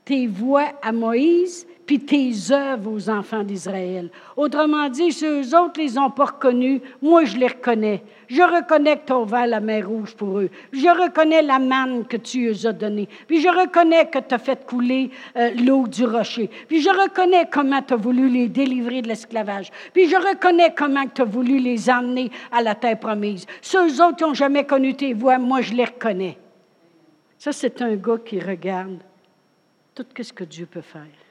tes voix à Moïse, puis tes œuvres aux enfants d'Israël. Autrement dit, si eux autres les ont pas reconnus, moi je les reconnais. Je reconnais que tu as ouvert la mer rouge pour eux. Je reconnais la manne que tu eux as donnée. Puis je reconnais que tu as fait couler euh, l'eau du rocher. Puis je reconnais comment tu as voulu les délivrer de l'esclavage. Puis je reconnais comment tu as voulu les emmener à la terre promise. Ceux autres qui n'ont jamais connu tes voix, moi je les reconnais. Ça, c'est un gars qui regarde tout ce que Dieu peut faire.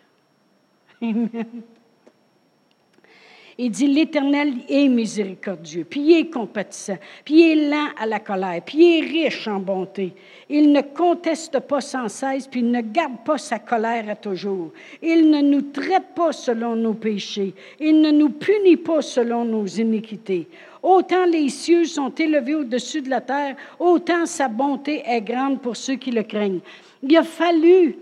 Il dit, l'Éternel est miséricordieux, puis il est compatissant, puis il est lent à la colère, puis il est riche en bonté. Il ne conteste pas sans cesse, puis il ne garde pas sa colère à toujours. Il ne nous traite pas selon nos péchés. Il ne nous punit pas selon nos iniquités. Autant les cieux sont élevés au-dessus de la terre, autant sa bonté est grande pour ceux qui le craignent. Il a fallu,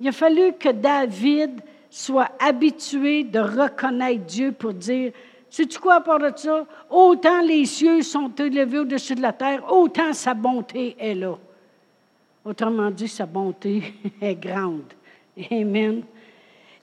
il a fallu que David soit habitué de reconnaître Dieu pour dire, sais-tu quoi à part de ça? Autant les cieux sont élevés au-dessus de la terre, autant sa bonté est là. Autrement dit, sa bonté est grande. Amen.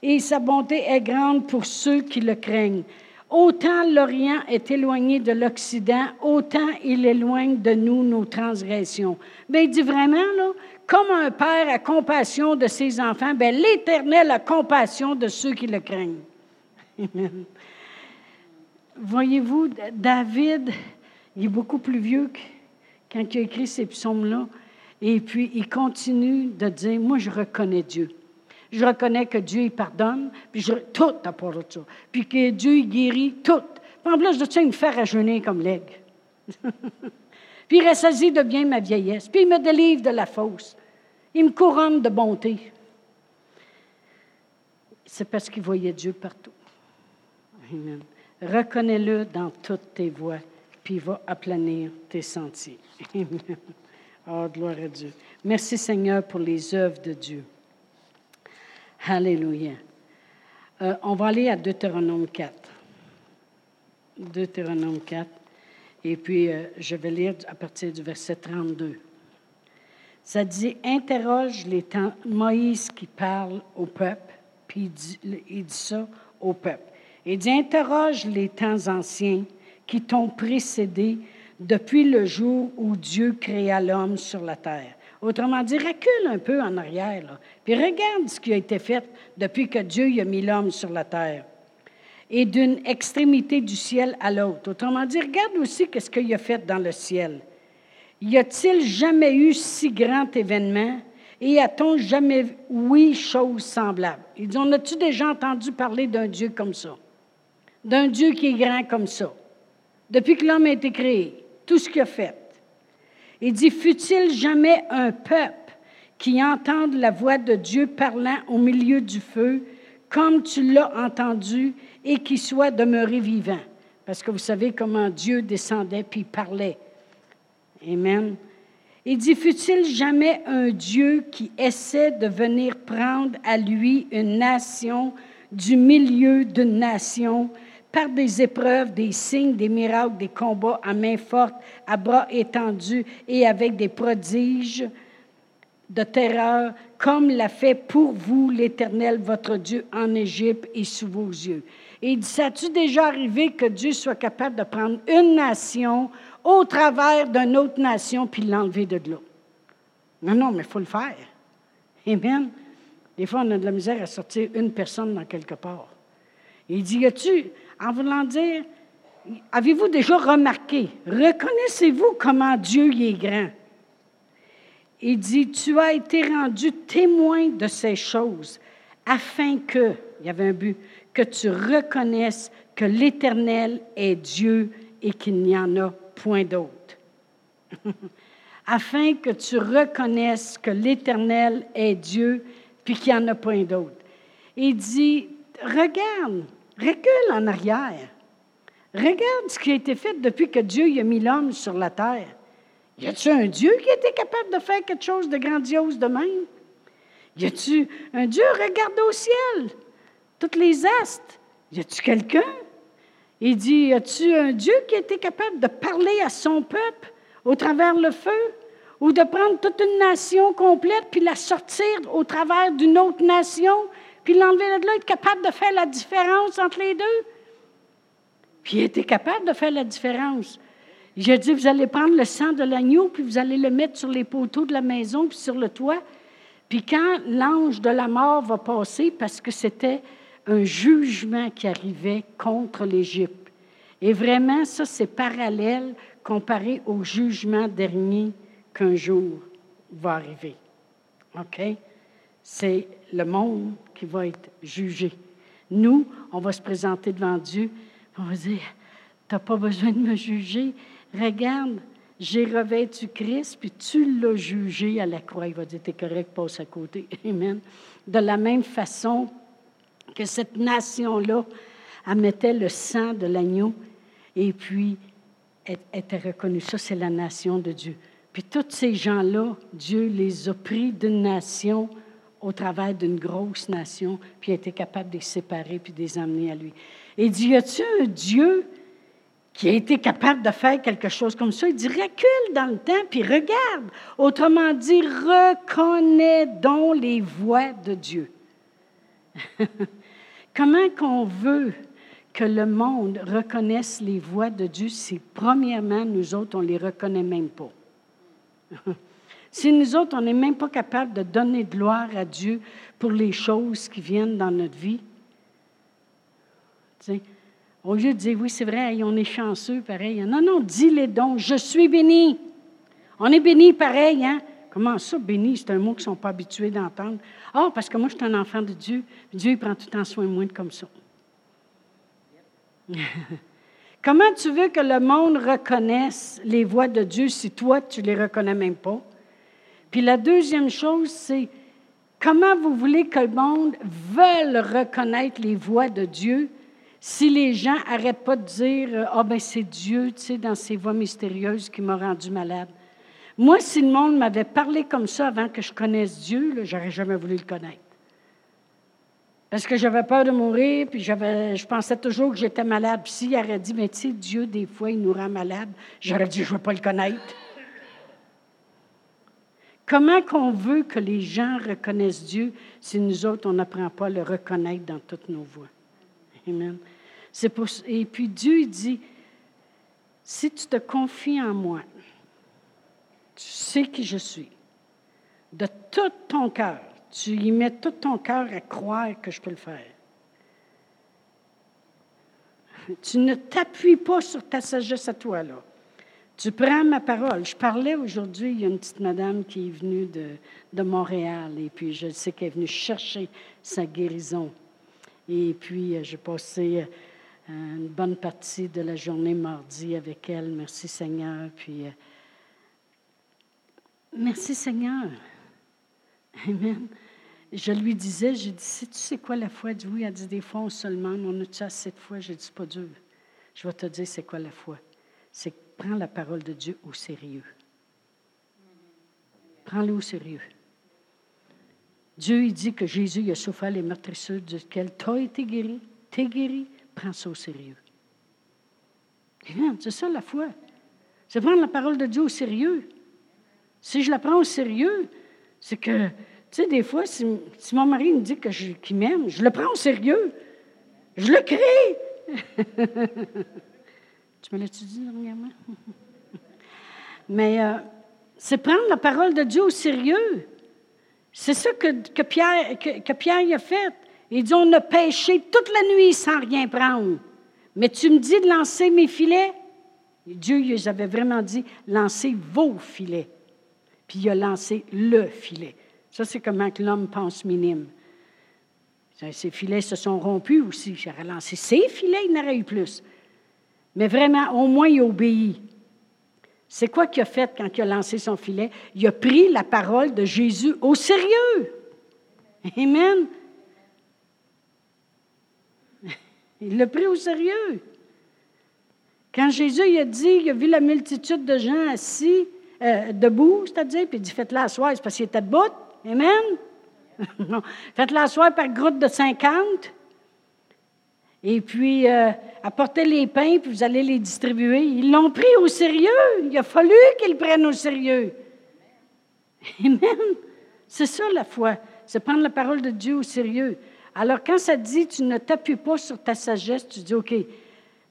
Et sa bonté est grande pour ceux qui le craignent. Autant l'Orient est éloigné de l'Occident, autant il éloigne de nous nos transgressions. Mais il dit vraiment, là, comme un père a compassion de ses enfants, ben, l'Éternel a compassion de ceux qui le craignent. Voyez-vous, David, il est beaucoup plus vieux que quand il a écrit ces psaumes-là. Et puis, il continue de dire, moi, je reconnais Dieu. Je reconnais que Dieu, il pardonne, puis je, tout à part de ça. Puis que Dieu, il guérit tout. en plus de ça, il me fait rajeunir comme l'aigle. Puis il ressaisit de bien ma vieillesse. Puis il me délivre de la fausse. Il me couronne de bonté. C'est parce qu'il voyait Dieu partout. Amen. Reconnais-le dans toutes tes voies, puis il va aplanir tes sentiers. Amen. Oh, gloire à Dieu. Merci Seigneur pour les œuvres de Dieu. Alléluia. Euh, on va aller à Deutéronome 4. Deutéronome 4. Et puis, euh, je vais lire à partir du verset 32. Ça dit, interroge les temps, Moïse qui parle au peuple, puis il dit, ça au peuple. Il dit, interroge les temps anciens qui t'ont précédé depuis le jour où Dieu créa l'homme sur la terre. Autrement dit, recule un peu en arrière, puis regarde ce qui a été fait depuis que Dieu a mis l'homme sur la terre. Et d'une extrémité du ciel à l'autre. Autrement dit, regarde aussi ce qu'il a fait dans le ciel. Y a-t-il jamais eu si grand événement et a-t-on jamais oui chose semblable? Ils disent, on a-tu déjà entendu parler d'un Dieu comme ça? D'un Dieu qui est grand comme ça? Depuis que l'homme a été créé, tout ce qu'il a fait. Il dit, fut-il jamais un peuple qui entende la voix de Dieu parlant au milieu du feu, comme tu l'as entendu, et qui soit demeuré vivant? Parce que vous savez comment Dieu descendait puis parlait. Amen. Il dit, fut-il jamais un Dieu qui essaie de venir prendre à lui une nation du milieu d'une nation par des épreuves, des signes, des miracles, des combats à main forte, à bras étendus et avec des prodiges de terreur, comme l'a fait pour vous l'Éternel, votre Dieu, en Égypte et sous vos yeux? Et il dit, ça-tu déjà arrivé que Dieu soit capable de prendre une nation au travers d'une autre nation puis l'enlever de l'autre? Non, non, mais il faut le faire. Amen. Des fois, on a de la misère à sortir une personne dans quelque part. Il dit, y a-tu, en voulant dire, avez-vous déjà remarqué, reconnaissez-vous comment Dieu y est grand? Il dit, tu as été rendu témoin de ces choses afin que, il y avait un but, que tu reconnaisses que l'Éternel est Dieu et qu'il n'y en a point d'autre. afin que tu reconnaisses que l'Éternel est Dieu puis qu'il n'y en a point d'autre. Il dit, regarde, Recule en arrière. Regarde ce qui a été fait depuis que Dieu a mis l'homme sur la terre. Y a-t-il un Dieu qui été capable de faire quelque chose de grandiose de même? Y a-t-il un Dieu? Regarde au ciel, toutes les astres. Y a-t-il quelqu'un? Il dit, y a-t-il un Dieu qui a été capable de parler à son peuple au travers le feu? Ou de prendre toute une nation complète puis la sortir au travers d'une autre nation puis l'enlever de là, être capable de faire la différence entre les deux? Puis il était capable de faire la différence. J'ai dit, vous allez prendre le sang de l'agneau, puis vous allez le mettre sur les poteaux de la maison, puis sur le toit. Puis quand l'ange de la mort va passer, parce que c'était un jugement qui arrivait contre l'Égypte. Et vraiment, ça, c'est parallèle comparé au jugement dernier qu'un jour va arriver. OK? C'est le monde qui va être jugé. Nous, on va se présenter devant Dieu, on va dire, tu n'as pas besoin de me juger. Regarde, j'ai revêtu Christ, puis tu l'as jugé à la croix. Il va dire, tu es correct, passe à côté. Amen. De la même façon que cette nation-là, mettait le sang de l'agneau, et puis elle était reconnue. Ça, c'est la nation de Dieu. Puis tous ces gens-là, Dieu les a pris d'une nation au travers d'une grosse nation, puis il était capable de les séparer puis de les amener à lui. Et dit, y un Dieu qui a été capable de faire quelque chose comme ça? Il dit, recule dans le temps, puis regarde. Autrement dit, reconnais donc les voix de Dieu. Comment qu'on veut que le monde reconnaisse les voix de Dieu si, premièrement, nous autres, on ne les reconnaît même pas? Si nous autres, on n'est même pas capable de donner gloire à Dieu pour les choses qui viennent dans notre vie, au lieu de dire, oui, c'est vrai, on est chanceux, pareil. Non, non, dis-les donc, je suis béni. On est béni pareil, hein? Comment ça, béni? C'est un mot qu'ils ne sont pas habitués d'entendre. Ah, parce que moi, je suis un enfant de Dieu. Dieu, il prend tout le temps soin de moi comme ça. Comment tu veux que le monde reconnaisse les voix de Dieu si toi, tu ne les reconnais même pas? Puis la deuxième chose, c'est comment vous voulez que le monde veuille reconnaître les voix de Dieu si les gens n'arrêtent pas de dire Ah, ben c'est Dieu, tu sais, dans ses voix mystérieuses qui m'a rendu malade. Moi, si le monde m'avait parlé comme ça avant que je connaisse Dieu, j'aurais jamais voulu le connaître. Parce que j'avais peur de mourir, puis je pensais toujours que j'étais malade. Puis s'il aurait dit, mais tu sais, Dieu, des fois, il nous rend malade, j'aurais dit, je ne veux pas le connaître. Comment qu'on veut que les gens reconnaissent Dieu si nous autres, on n'apprend pas à le reconnaître dans toutes nos voies? Amen. Et puis Dieu dit, si tu te confies en moi, tu sais qui je suis, de tout ton cœur, tu y mets tout ton cœur à croire que je peux le faire. Tu ne t'appuies pas sur ta sagesse à toi, là. Tu prends ma parole. Je parlais aujourd'hui, il y a une petite madame qui est venue de, de Montréal, et puis je sais qu'elle est venue chercher sa guérison. Et puis, euh, j'ai passé euh, une bonne partie de la journée mardi avec elle. Merci Seigneur. Puis, euh, merci Seigneur. Amen. Je lui disais, j'ai dit, sais tu sais quoi la foi? Elle dit oui, elle dit des fois on se demande, on a-tu assez de foi? J'ai dit, c'est pas dur. Je vais te dire c'est quoi la foi? C'est prends la parole de Dieu au sérieux. Prends-le au sérieux. Dieu, il dit que Jésus il a souffert les meurtrissures duquel tu as été guéri. Tu es guéri. Prends ça au sérieux. C'est ça la foi. C'est prendre la parole de Dieu au sérieux. Si je la prends au sérieux, c'est que tu sais, des fois, si, mon mari me dit qu'il m'aime, je le prends au sérieux. Je le crée. tu me l'as-tu dit dernièrement? Mais euh, c'est prendre la parole de Dieu au sérieux. C'est ça que, que, que, Pierre a fait. Il dit, on a pêché toute la nuit sans rien prendre. Mais tu me dis de lancer mes filets? Dieu, il avait vraiment dit, lancez vos filets. Puis il a lancé le filet. Ça, c'est comment que l'homme pense minime. Ses filets se sont rompus aussi. J'ai relancé ses filets, il n'aurait eu plus. Mais vraiment, au moins, il obéit. C'est quoi qu'il a fait quand il a lancé son filet? Il a pris la parole de Jésus au sérieux. Amen. Il l'a pris au sérieux. Quand Jésus a dit, il a vu la multitude de gens assis, euh, debout, c'est-à-dire, puis il dit Faites-la asseoir, c'est parce qu'il était debout. Amen? Faites-la asseoir par groupe de 50. Et puis, euh, apportez les pains, puis vous allez les distribuer. Ils l'ont pris au sérieux. Il a fallu qu'ils prennent au sérieux. Amen. C'est ça la foi. C'est prendre la parole de Dieu au sérieux. Alors, quand ça dit, tu ne t'appuies pas sur ta sagesse, tu dis, OK,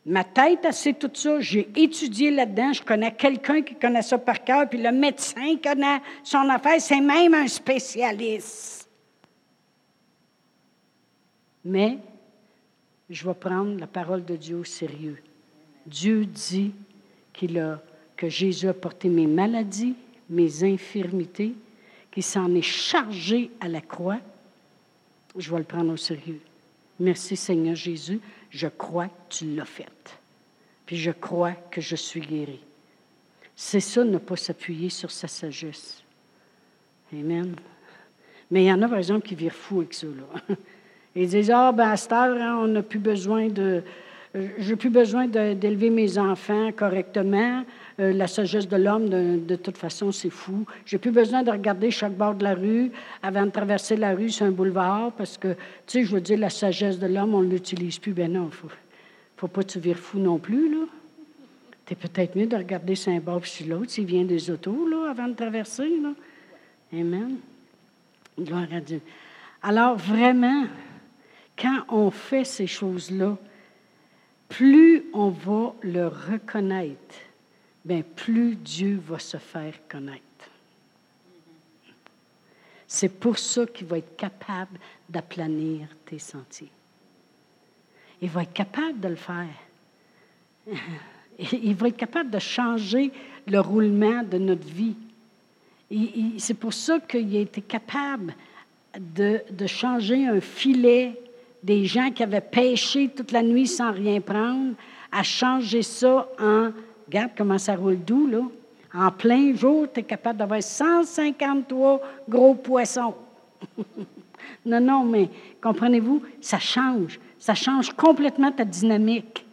Ma tête, c'est tout ça. J'ai étudié là-dedans. Je connais quelqu'un qui connaît ça par cœur. Puis le médecin connaît son affaire. C'est même un spécialiste. Mais je vais prendre la parole de Dieu au sérieux. Dieu dit que Jésus a porté mes maladies, mes infirmités, qu'il s'en est chargé à la croix. Je vais le prendre au sérieux. Merci Seigneur Jésus je crois que tu l'as fait. Puis je crois que je suis guéri. C'est ça, ne pas s'appuyer sur sa sagesse. Amen. Mais il y en a, par exemple, qui virent fou avec ça. Ils disent Ah, ben à cette heure, hein, on n'a plus besoin de. J'ai plus besoin d'élever mes enfants correctement. Euh, la sagesse de l'homme, de, toute façon, c'est fou. J'ai plus besoin de regarder chaque bord de la rue avant de traverser la rue sur un boulevard parce que, tu sais, je veux dire, la sagesse de l'homme, on ne l'utilise plus. Ben non, faut, faut pas que tu vires fou non plus, là. es peut-être mieux de regarder sur un bord sur l'autre s'il vient des autos, là, avant de traverser, là. Amen. Gloire à Dieu. Alors, vraiment, quand on fait ces choses-là, plus on va le reconnaître bien, plus Dieu va se faire connaître. C'est pour ça qu'il va être capable d'aplanir tes sentiers. Il va être capable de le faire. Il va être capable de changer le roulement de notre vie. C'est pour ça qu'il a été capable de, de, changer un filet des gens qui avaient pêché toute la nuit sans rien prendre, à changer ça en Regarde comment ça roule doux, là. En plein jour, tu es capable d'avoir 153 gros poissons. Non, non, mais comprenez-vous, ça change. Ça change complètement ta dynamique.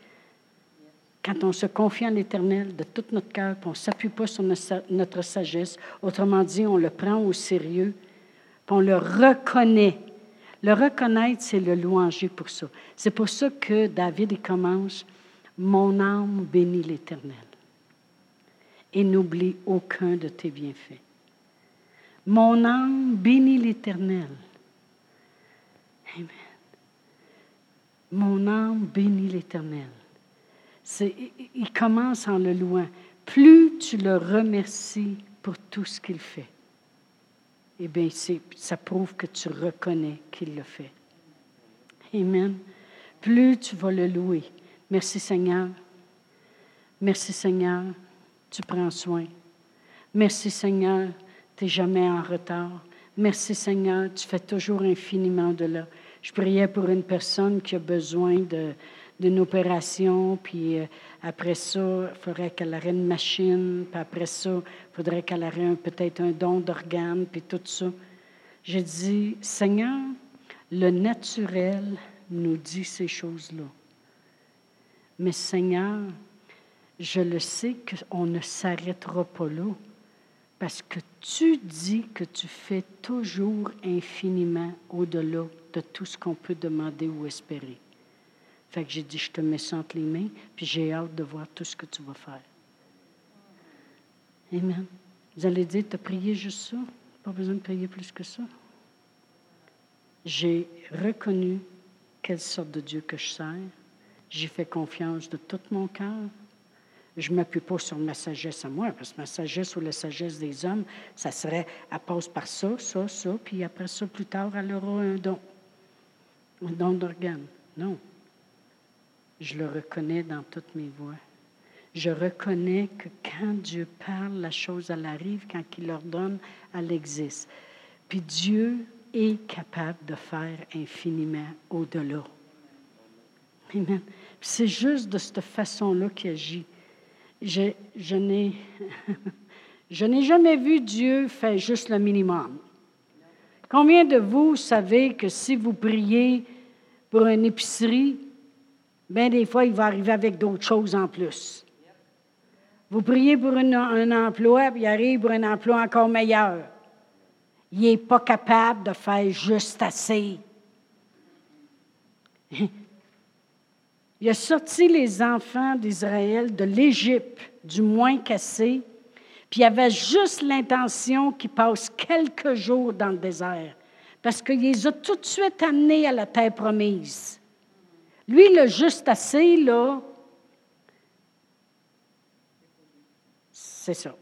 Quand on se confie en l'Éternel de tout notre cœur, puis on ne s'appuie pas sur notre sagesse, autrement dit, on le prend au sérieux, puis on le reconnaît. Le reconnaître, c'est le louanger pour ça. C'est pour ça que David il commence Mon âme bénit l'Éternel et n'oublie aucun de tes bienfaits. Mon âme bénit l'Éternel. Amen. Mon âme bénit l'Éternel. Il commence en le louant. Plus tu le remercies pour tout ce qu'il fait, eh bien, ça prouve que tu reconnais qu'il le fait. Amen. Plus tu vas le louer. Merci Seigneur. Merci Seigneur. Tu prends soin. Merci Seigneur. Tu n'es jamais en retard. Merci Seigneur. Tu fais toujours infiniment de là. Je priais pour une personne qui a besoin d'une opération, puis euh, après ça, il faudrait qu'elle ait une machine, puis après ça, il faudrait qu'elle ait peut-être un don d'organes, puis tout ça. J'ai dit, Seigneur, le naturel nous dit ces choses-là. Mais Seigneur, je le sais qu'on ne s'arrêtera pas là, parce que tu dis que tu fais toujours infiniment au-delà de tout ce qu'on peut demander ou espérer. Fait que j'ai dit, je te mets ça entre les mains, puis j'ai hâte de voir tout ce que tu vas faire. Amen. Vous allez dire, tu as prié juste ça? Pas besoin de prier plus que ça? J'ai reconnu quelle sorte de Dieu que je sers. J'ai fait confiance de tout mon cœur. Je ne m'appuie pas sur ma sagesse à moi, parce que ma sagesse ou la sagesse des hommes, ça serait, elle passe par ça, ça, ça, puis après ça, plus tard, elle aura un don, un don d'organe. Non je le reconnais dans toutes mes voix. Je reconnais que quand Dieu parle, la chose, elle arrive, quand il l'ordonne, elle existe. Puis Dieu est capable de faire infiniment au-delà. Amen. C'est juste de cette façon-là qu'il agit. Je, n'ai jamais vu Dieu faire juste le minimum. Combien de vous savez que si vous priez pour une épicerie, bien des fois, il va arriver avec d'autres choses en plus. Vous priez pour un emploi, puis il arrive pour un emploi encore meilleur. Il n'est pas capable de faire juste assez. Il a sorti les enfants d'Israël de l'Égypte, du moins cassé, puis il avait juste l'intention qu'ils passent quelques jours dans le désert, parce qu'il les a tout de suite amenés à la terre promise. Lui, le juste assez, là, c'est ça.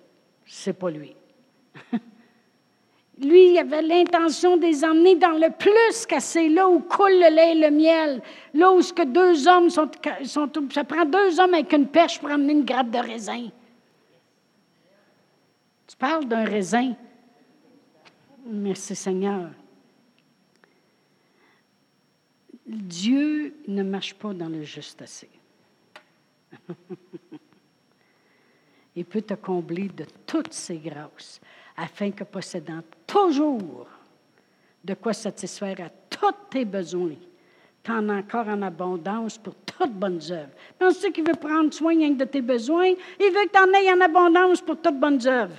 C'est pas lui. lui, il avait l'intention de les emmener dans le plus qu'assez, là où coule le lait et le miel, là où ce que deux hommes sont, sont, Ça prend deux hommes avec une perche pour amener une grappe de raisin. Tu parles d'un raisin? Merci Seigneur. Dieu ne marche pas dans le juste assez. Il peut te combler de toutes ses grâces, afin que possédant toujours de quoi satisfaire à tous tes besoins, tu en as encore en abondance pour toutes bonnes œuvres. Penses-tu qu'il veut prendre soin de tes besoins? Il veut que tu en aies en abondance pour toutes bonnes œuvres.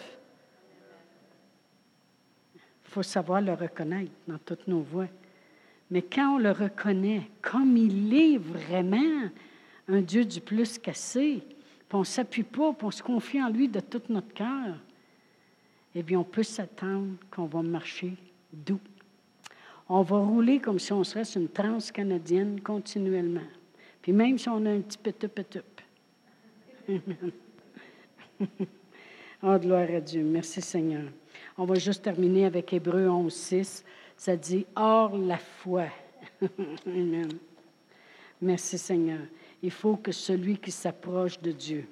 Il faut savoir le reconnaître dans toutes nos voies. Mais quand on le reconnaît comme il est vraiment, un Dieu du plus cassé, puis on ne s'appuie pas, puis on se confie en lui de tout notre cœur, eh bien, on peut s'attendre qu'on va marcher doux. On va rouler comme si on serait une transe canadienne continuellement. Puis même si on a un petit petit petit. oh, gloire à Dieu. Merci Seigneur. On va juste terminer avec Hébreu 11, 6. Ça dit Or la foi. Amen. Merci Seigneur. Il faut que celui qui s'approche de Dieu.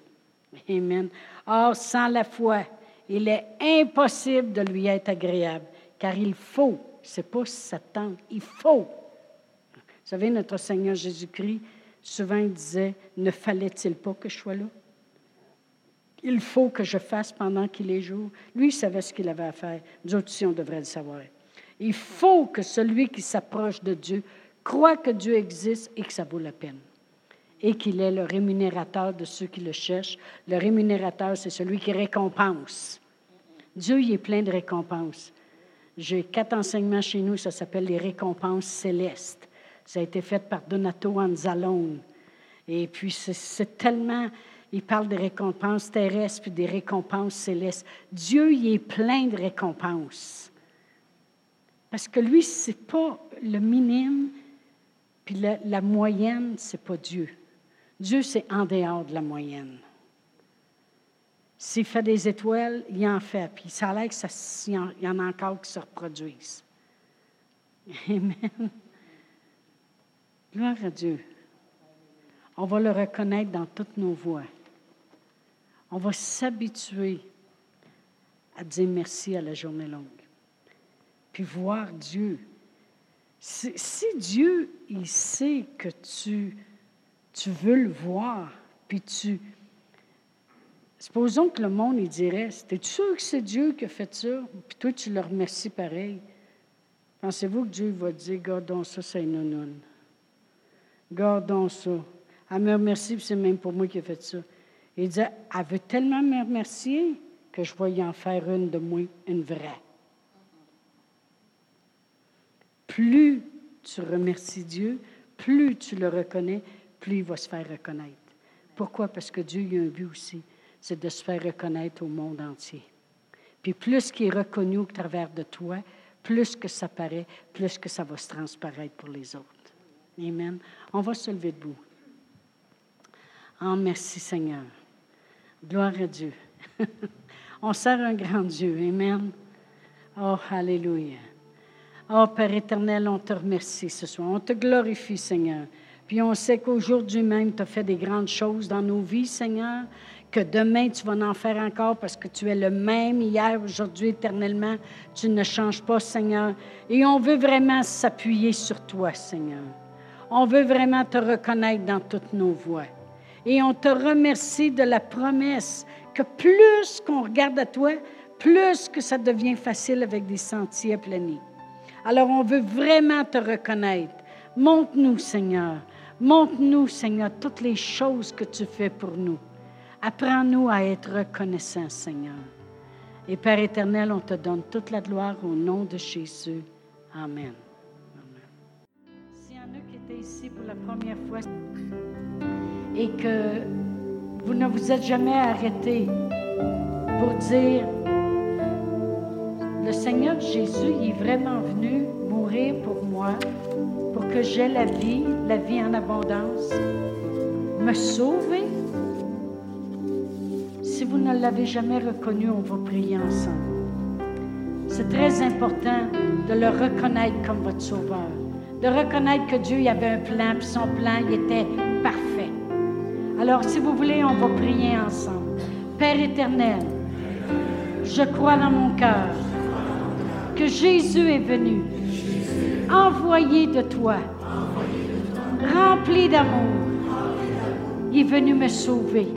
Amen. Or, sans la foi, il est impossible de lui être agréable, car il faut, c'est pas Satan, il faut. Vous savez, notre Seigneur Jésus-Christ, souvent il disait, ne fallait-il pas que je sois là? Il faut que je fasse pendant qu'il est jour. Lui, il savait ce qu'il avait à faire. Nous aussi, on devrait le savoir. Il faut que celui qui s'approche de Dieu croit que Dieu existe et que ça vaut la peine. Et qu'il est le rémunérateur de ceux qui le cherchent. Le rémunérateur, c'est celui qui récompense. Dieu, il est plein de récompenses. J'ai quatre enseignements chez nous, ça s'appelle les récompenses célestes. Ça a été fait par Donato Anzalone. Et puis, c'est tellement. Il parle des récompenses terrestres puis des récompenses célestes. Dieu, il est plein de récompenses. Parce que lui, ce n'est pas le minime, puis la, la moyenne, ce n'est pas Dieu. Dieu, c'est en dehors de la moyenne. S'il fait des étoiles, il en fait. Puis ça a l'air qu'il y en a encore qui se reproduisent. Amen. Gloire à Dieu. On va le reconnaître dans toutes nos voies. On va s'habituer à dire merci à la journée longue. Puis voir Dieu. Si, Dieu, il sait que tu, tu veux le voir, puis tu... Supposons que le monde, il dirait, es sûr que c'est Dieu qui a fait ça? Puis toi, tu le remercies pareil. Pensez-vous que Dieu va dire, gardons ça, c'est non Gardons ça. Elle me remercie, puis c'est même pour moi qui ai fait ça. Il dit, elle veut tellement me remercier que je vais y en faire une de moi, une vraie. Plus tu remercies Dieu, plus tu le reconnais, plus il va se faire reconnaître. Pourquoi? Parce que Dieu a un but aussi, c'est de se faire reconnaître au monde entier. Puis plus qu'il est reconnu au travers de toi, plus que ça paraît, plus que ça va se transparaître pour les autres. Amen. On va se lever debout. Oh, merci Seigneur. Gloire à Dieu. on sert un grand Dieu. Amen. Oh, Alléluia. Oh, Père éternel, on te remercie ce soir. On te glorifie, Seigneur. Puis on sait qu'aujourd'hui même, tu as fait des grandes choses dans nos vies, Seigneur, que demain, tu vas en faire encore parce que tu es le même hier, aujourd'hui, éternellement. Tu ne changes pas, Seigneur. Et on veut vraiment s'appuyer sur toi, Seigneur. On veut vraiment te reconnaître dans toutes nos voies. Et on te remercie de la promesse que plus qu'on regarde à toi, plus que ça devient facile avec des sentiers aplani. Alors on veut vraiment te reconnaître. Montre-nous, Seigneur. Montre-nous, Seigneur, toutes les choses que tu fais pour nous. Apprends-nous à être reconnaissants, Seigneur. Et Père éternel, on te donne toute la gloire au nom de Jésus. Amen. S'il y en a qui étaient ici pour la première fois, et que vous ne vous êtes jamais arrêté pour dire, le Seigneur Jésus est vraiment venu pour moi, pour que j'aie la vie, la vie en abondance, me sauver? Si vous ne l'avez jamais reconnu, on va prier ensemble. C'est très important de le reconnaître comme votre sauveur, de reconnaître que Dieu y avait un plan, puis son plan il était parfait. Alors, si vous voulez, on va prier ensemble. Père éternel, je crois dans mon cœur que Jésus est venu, envoyé de toi, rempli d'amour. Il est venu me sauver.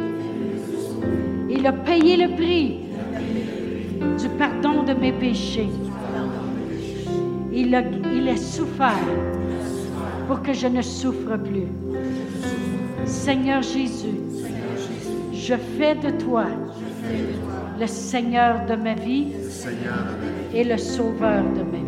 Il a payé le prix du pardon de mes péchés. Il a, il a souffert pour que je ne souffre plus. Seigneur Jésus, je fais de toi le Seigneur de ma vie et le Sauveur de ma vie.